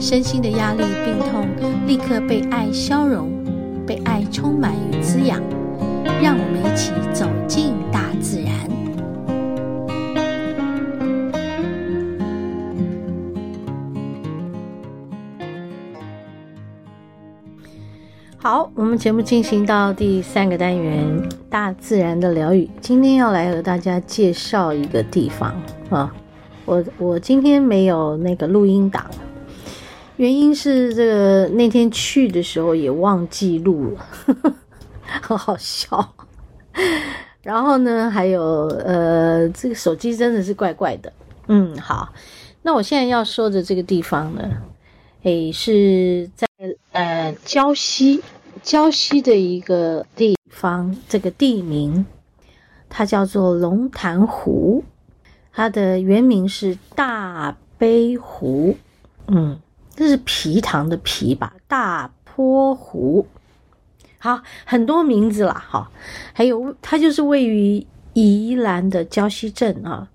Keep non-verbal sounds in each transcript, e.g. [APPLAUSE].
身心的压力、病痛立刻被爱消融，被爱充满与滋养。让我们一起走进大自然。好，我们节目进行到第三个单元——大自然的疗愈。今天要来和大家介绍一个地方啊，我我今天没有那个录音档，原因是这个那天去的时候也忘记录了，呵呵，很好笑。然后呢，还有呃，这个手机真的是怪怪的。嗯，好，那我现在要说的这个地方呢，诶，是在。呃，礁溪，礁溪的一个地方，这个地名，它叫做龙潭湖，它的原名是大悲湖，嗯，这是皮糖的皮吧？大坡湖，好，很多名字啦，哈，还有它就是位于宜兰的礁溪镇啊，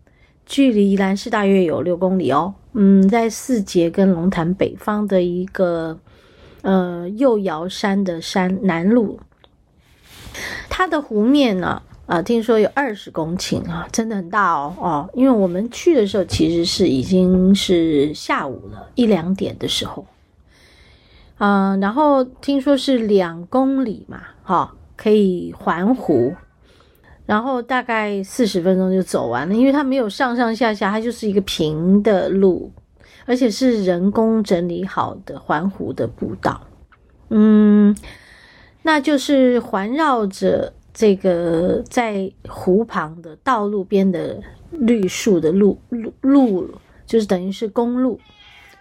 距离宜兰市大约有六公里哦，嗯，在四节跟龙潭北方的一个。呃，右摇山的山南麓，它的湖面呢，呃，听说有二十公顷啊，真的很大哦哦。因为我们去的时候其实是已经是下午了，一两点的时候，嗯、然后听说是两公里嘛，哈、可以环湖，然后大概四十分钟就走完了，因为它没有上上下下，它就是一个平的路。而且是人工整理好的环湖的步道，嗯，那就是环绕着这个在湖旁的道路边的绿树的路路路，就是等于是公路，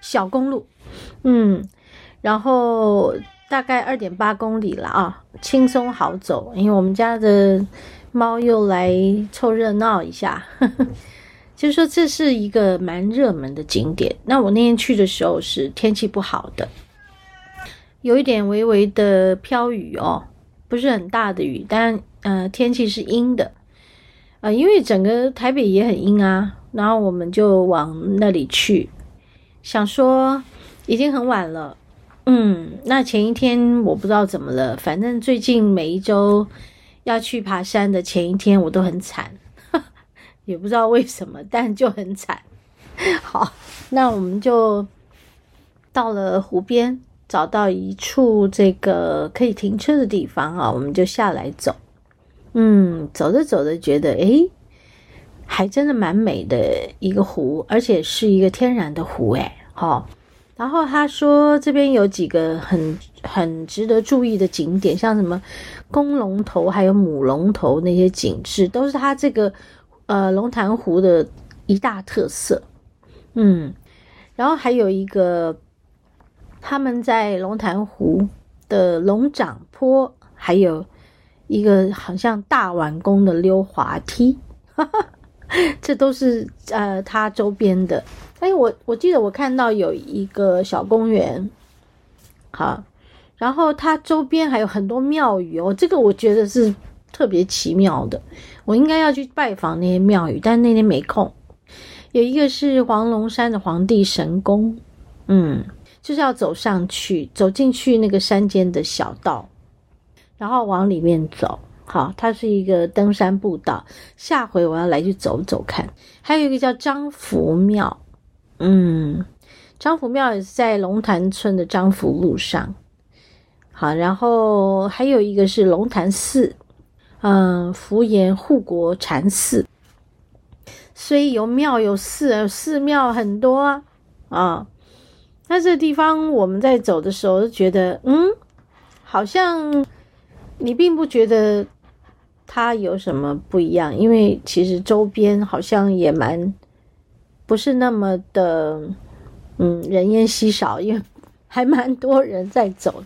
小公路，嗯，然后大概二点八公里了啊，轻松好走，因为我们家的猫又来凑热闹一下。呵 [LAUGHS] 呵就是说，这是一个蛮热门的景点。那我那天去的时候是天气不好的，有一点微微的飘雨哦，不是很大的雨，但呃天气是阴的啊，呃，因为整个台北也很阴啊。然后我们就往那里去，想说已经很晚了，嗯，那前一天我不知道怎么了，反正最近每一周要去爬山的前一天我都很惨。[LAUGHS] 也不知道为什么，但就很惨。好，那我们就到了湖边，找到一处这个可以停车的地方啊，我们就下来走。嗯，走着走着觉得，诶，还真的蛮美的一个湖，而且是一个天然的湖，诶。好。然后他说这边有几个很很值得注意的景点，像什么公龙头，还有母龙头那些景致，都是他这个。呃，龙潭湖的一大特色，嗯，然后还有一个，他们在龙潭湖的龙掌坡，还有一个好像大碗公的溜滑梯，哈哈，这都是呃它周边的。哎，我我记得我看到有一个小公园，好，然后它周边还有很多庙宇哦，这个我觉得是特别奇妙的。我应该要去拜访那些庙宇，但那天没空。有一个是黄龙山的皇帝神宫，嗯，就是要走上去，走进去那个山间的小道，然后往里面走。好，它是一个登山步道。下回我要来去走走看。还有一个叫张福庙，嗯，张福庙也是在龙潭村的张福路上。好，然后还有一个是龙潭寺。嗯，福严护国禅寺，所以有庙有寺，寺庙很多啊。啊，那这个地方我们在走的时候就觉得，嗯，好像你并不觉得它有什么不一样，因为其实周边好像也蛮不是那么的，嗯，人烟稀少，因为 [LAUGHS] 还蛮多人在走，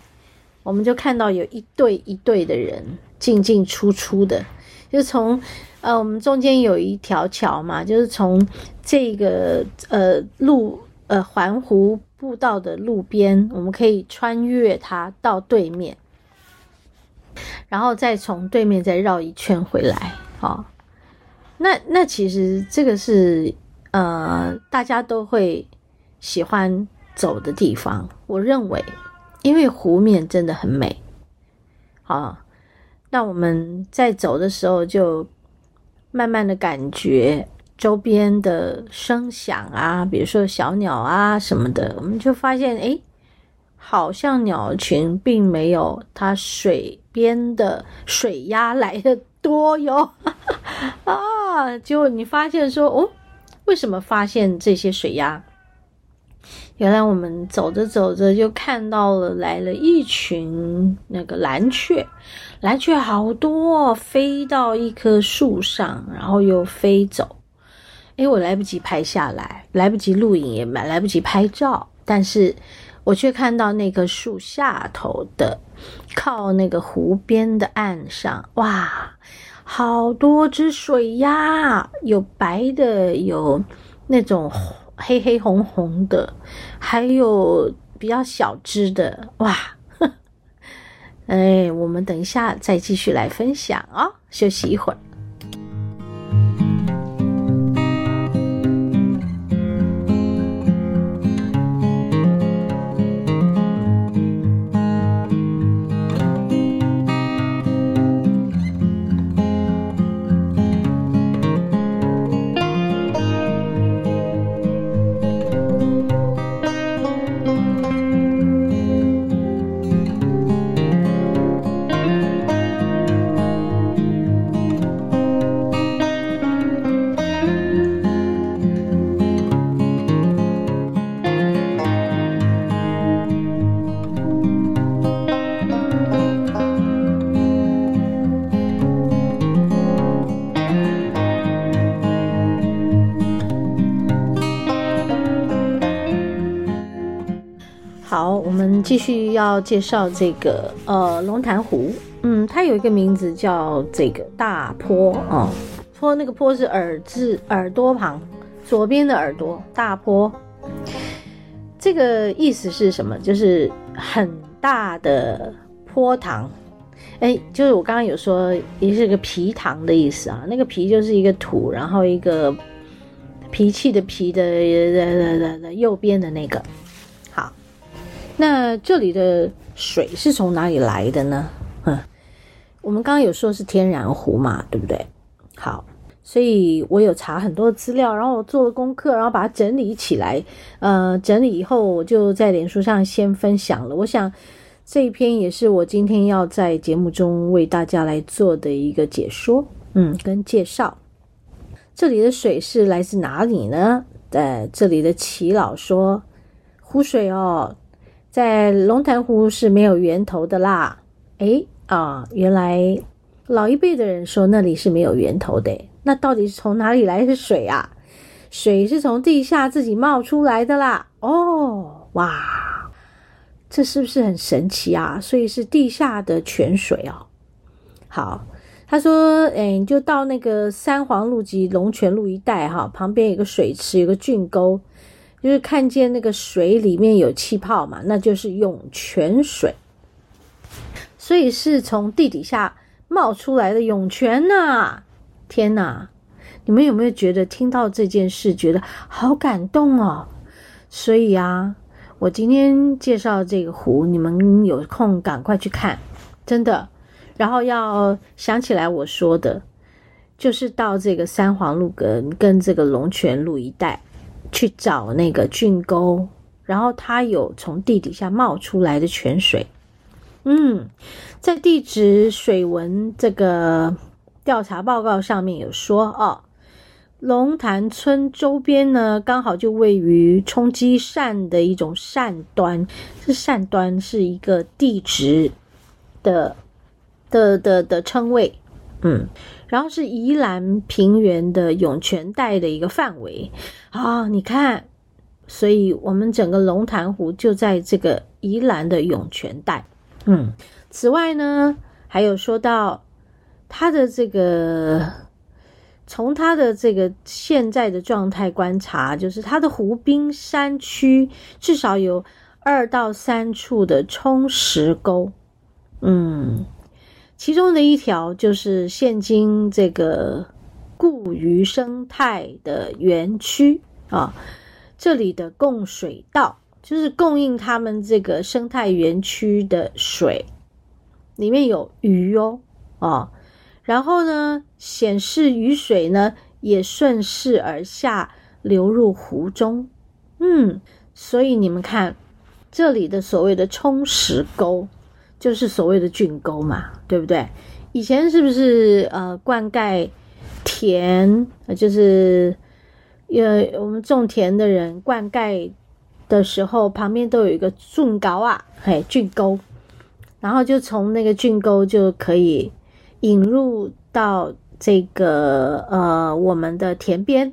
我们就看到有一对一对的人进进出出的，就从呃我们中间有一条桥嘛，就是从这个呃路呃环湖步道的路边，我们可以穿越它到对面，然后再从对面再绕一圈回来，好。那那其实这个是呃大家都会喜欢走的地方，我认为，因为湖面真的很美，好，那我们在走的时候就慢慢的感觉周边的声响啊，比如说小鸟啊什么的，我们就发现诶，好像鸟群并没有它水边的水鸭来的多哟。[LAUGHS] 啊！结果你发现说哦，为什么发现这些水鸭？原来我们走着走着就看到了来了一群那个蓝雀，蓝雀好多，飞到一棵树上，然后又飞走。诶，我来不及拍下来，来不及录影，也来不及拍照，但是我却看到那棵树下头的，靠那个湖边的岸上，哇！好多只水鸭，有白的，有那种黑黑红红的，还有比较小只的，哇！[LAUGHS] 哎，我们等一下再继续来分享啊、哦，休息一会儿。我们继续要介绍这个呃龙潭湖，嗯，它有一个名字叫这个大坡啊，坡那个坡是耳字耳朵旁，左边的耳朵大坡，这个意思是什么？就是很大的坡塘，哎，就是我刚刚有说也是个皮塘的意思啊，那个皮就是一个土，然后一个脾气的脾的的的的右边的那个。那这里的水是从哪里来的呢？嗯，我们刚刚有说是天然湖嘛，对不对？好，所以我有查很多资料，然后我做了功课，然后把它整理起来。呃，整理以后我就在脸书上先分享了。我想这一篇也是我今天要在节目中为大家来做的一个解说，嗯，跟介绍。这里的水是来自哪里呢？呃，这里的耆老说，湖水哦。在龙潭湖是没有源头的啦，诶啊，原来老一辈的人说那里是没有源头的，那到底是从哪里来的水啊？水是从地下自己冒出来的啦，哦，哇，这是不是很神奇啊？所以是地下的泉水哦。好，他说，诶，你就到那个三皇路及龙泉路一带哈，旁边有个水池，有个圳沟。就是看见那个水里面有气泡嘛，那就是涌泉水，所以是从地底下冒出来的涌泉呐！天呐，你们有没有觉得听到这件事觉得好感动哦？所以啊，我今天介绍这个湖，你们有空赶快去看，真的。然后要想起来我说的，就是到这个三皇路跟跟这个龙泉路一带。去找那个郡沟，然后它有从地底下冒出来的泉水。嗯，在地质水文这个调查报告上面有说哦，龙潭村周边呢，刚好就位于冲积扇的一种扇端，这扇端是一个地质的的的的称谓。嗯。然后是宜兰平原的涌泉带的一个范围啊，你看所以我们整个龙潭湖就在这个宜兰的涌泉带。嗯，此外呢，还有说到它的这个，从它的这个现在的状态观察，就是它的湖滨山区至少有二到三处的冲石沟。嗯，其中的一条就是现今这个固渔生态的园区啊。这里的供水道就是供应他们这个生态园区的水，里面有鱼哦，啊，然后呢，显示雨水呢也顺势而下流入湖中，嗯，所以你们看这里的所谓的冲石沟，就是所谓的圳沟嘛，对不对？以前是不是呃灌溉田就是？呃我们种田的人灌溉的时候，旁边都有一个圳沟啊，嘿，圳沟，然后就从那个圳沟就可以引入到这个呃我们的田边，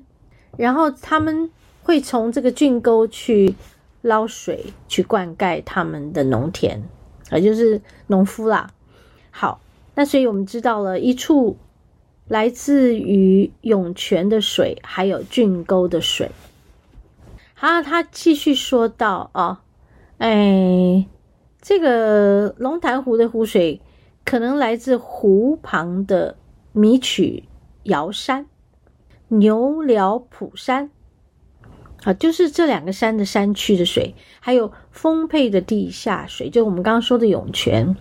然后他们会从这个圳沟去捞水去灌溉他们的农田，也就是农夫啦。好，那所以我们知道了一处。来自于涌泉的水，还有圳沟的水。好，他继续说道：“哦，哎，这个龙潭湖的湖水可能来自湖旁的米曲瑶山、牛寮浦山，啊，就是这两个山的山区的水，还有丰沛的地下水，就我们刚刚说的涌泉。”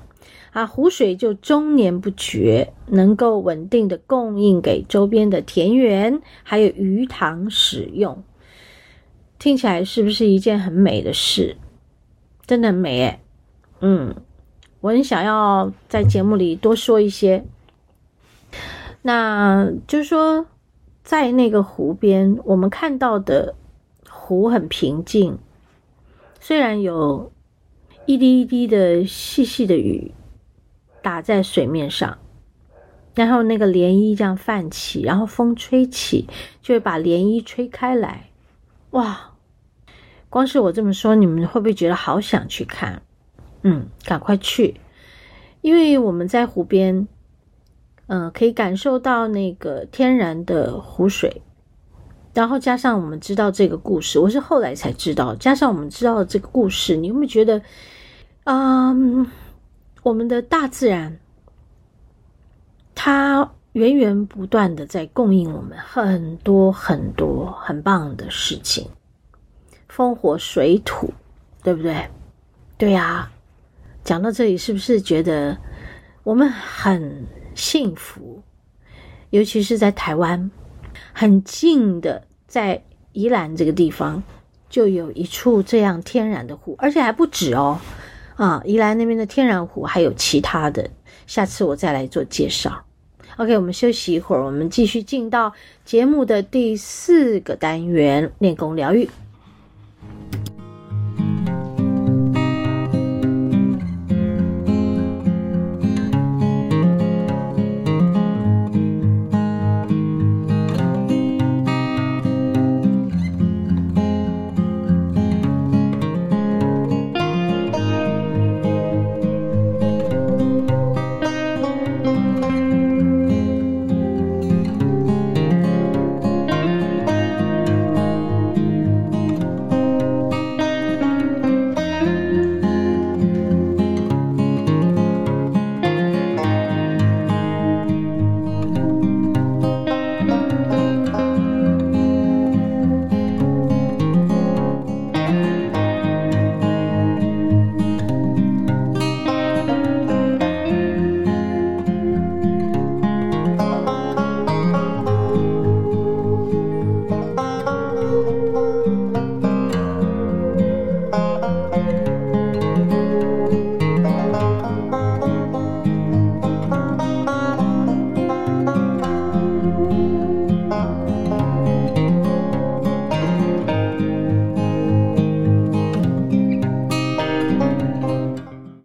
啊，湖水就终年不绝，能够稳定的供应给周边的田园还有鱼塘使用，听起来是不是一件很美的事？真的很美诶。嗯，我很想要在节目里多说一些。那就是说，在那个湖边，我们看到的湖很平静，虽然有一滴一滴的细细的雨。打在水面上，然后那个涟漪这样泛起，然后风吹起，就会把涟漪吹开来。哇！光是我这么说，你们会不会觉得好想去看？嗯，赶快去，因为我们在湖边，嗯、呃，可以感受到那个天然的湖水，然后加上我们知道这个故事，我是后来才知道，加上我们知道的这个故事，你有没有觉得，嗯？我们的大自然，它源源不断的在供应我们很多很多很棒的事情，风火水土，对不对？对呀。讲到这里，是不是觉得我们很幸福？尤其是在台湾，很近的，在宜兰这个地方，就有一处这样天然的湖，而且还不止哦。啊，宜兰那边的天然湖还有其他的，下次我再来做介绍。OK，我们休息一会儿，我们继续进到节目的第四个单元——练功疗愈。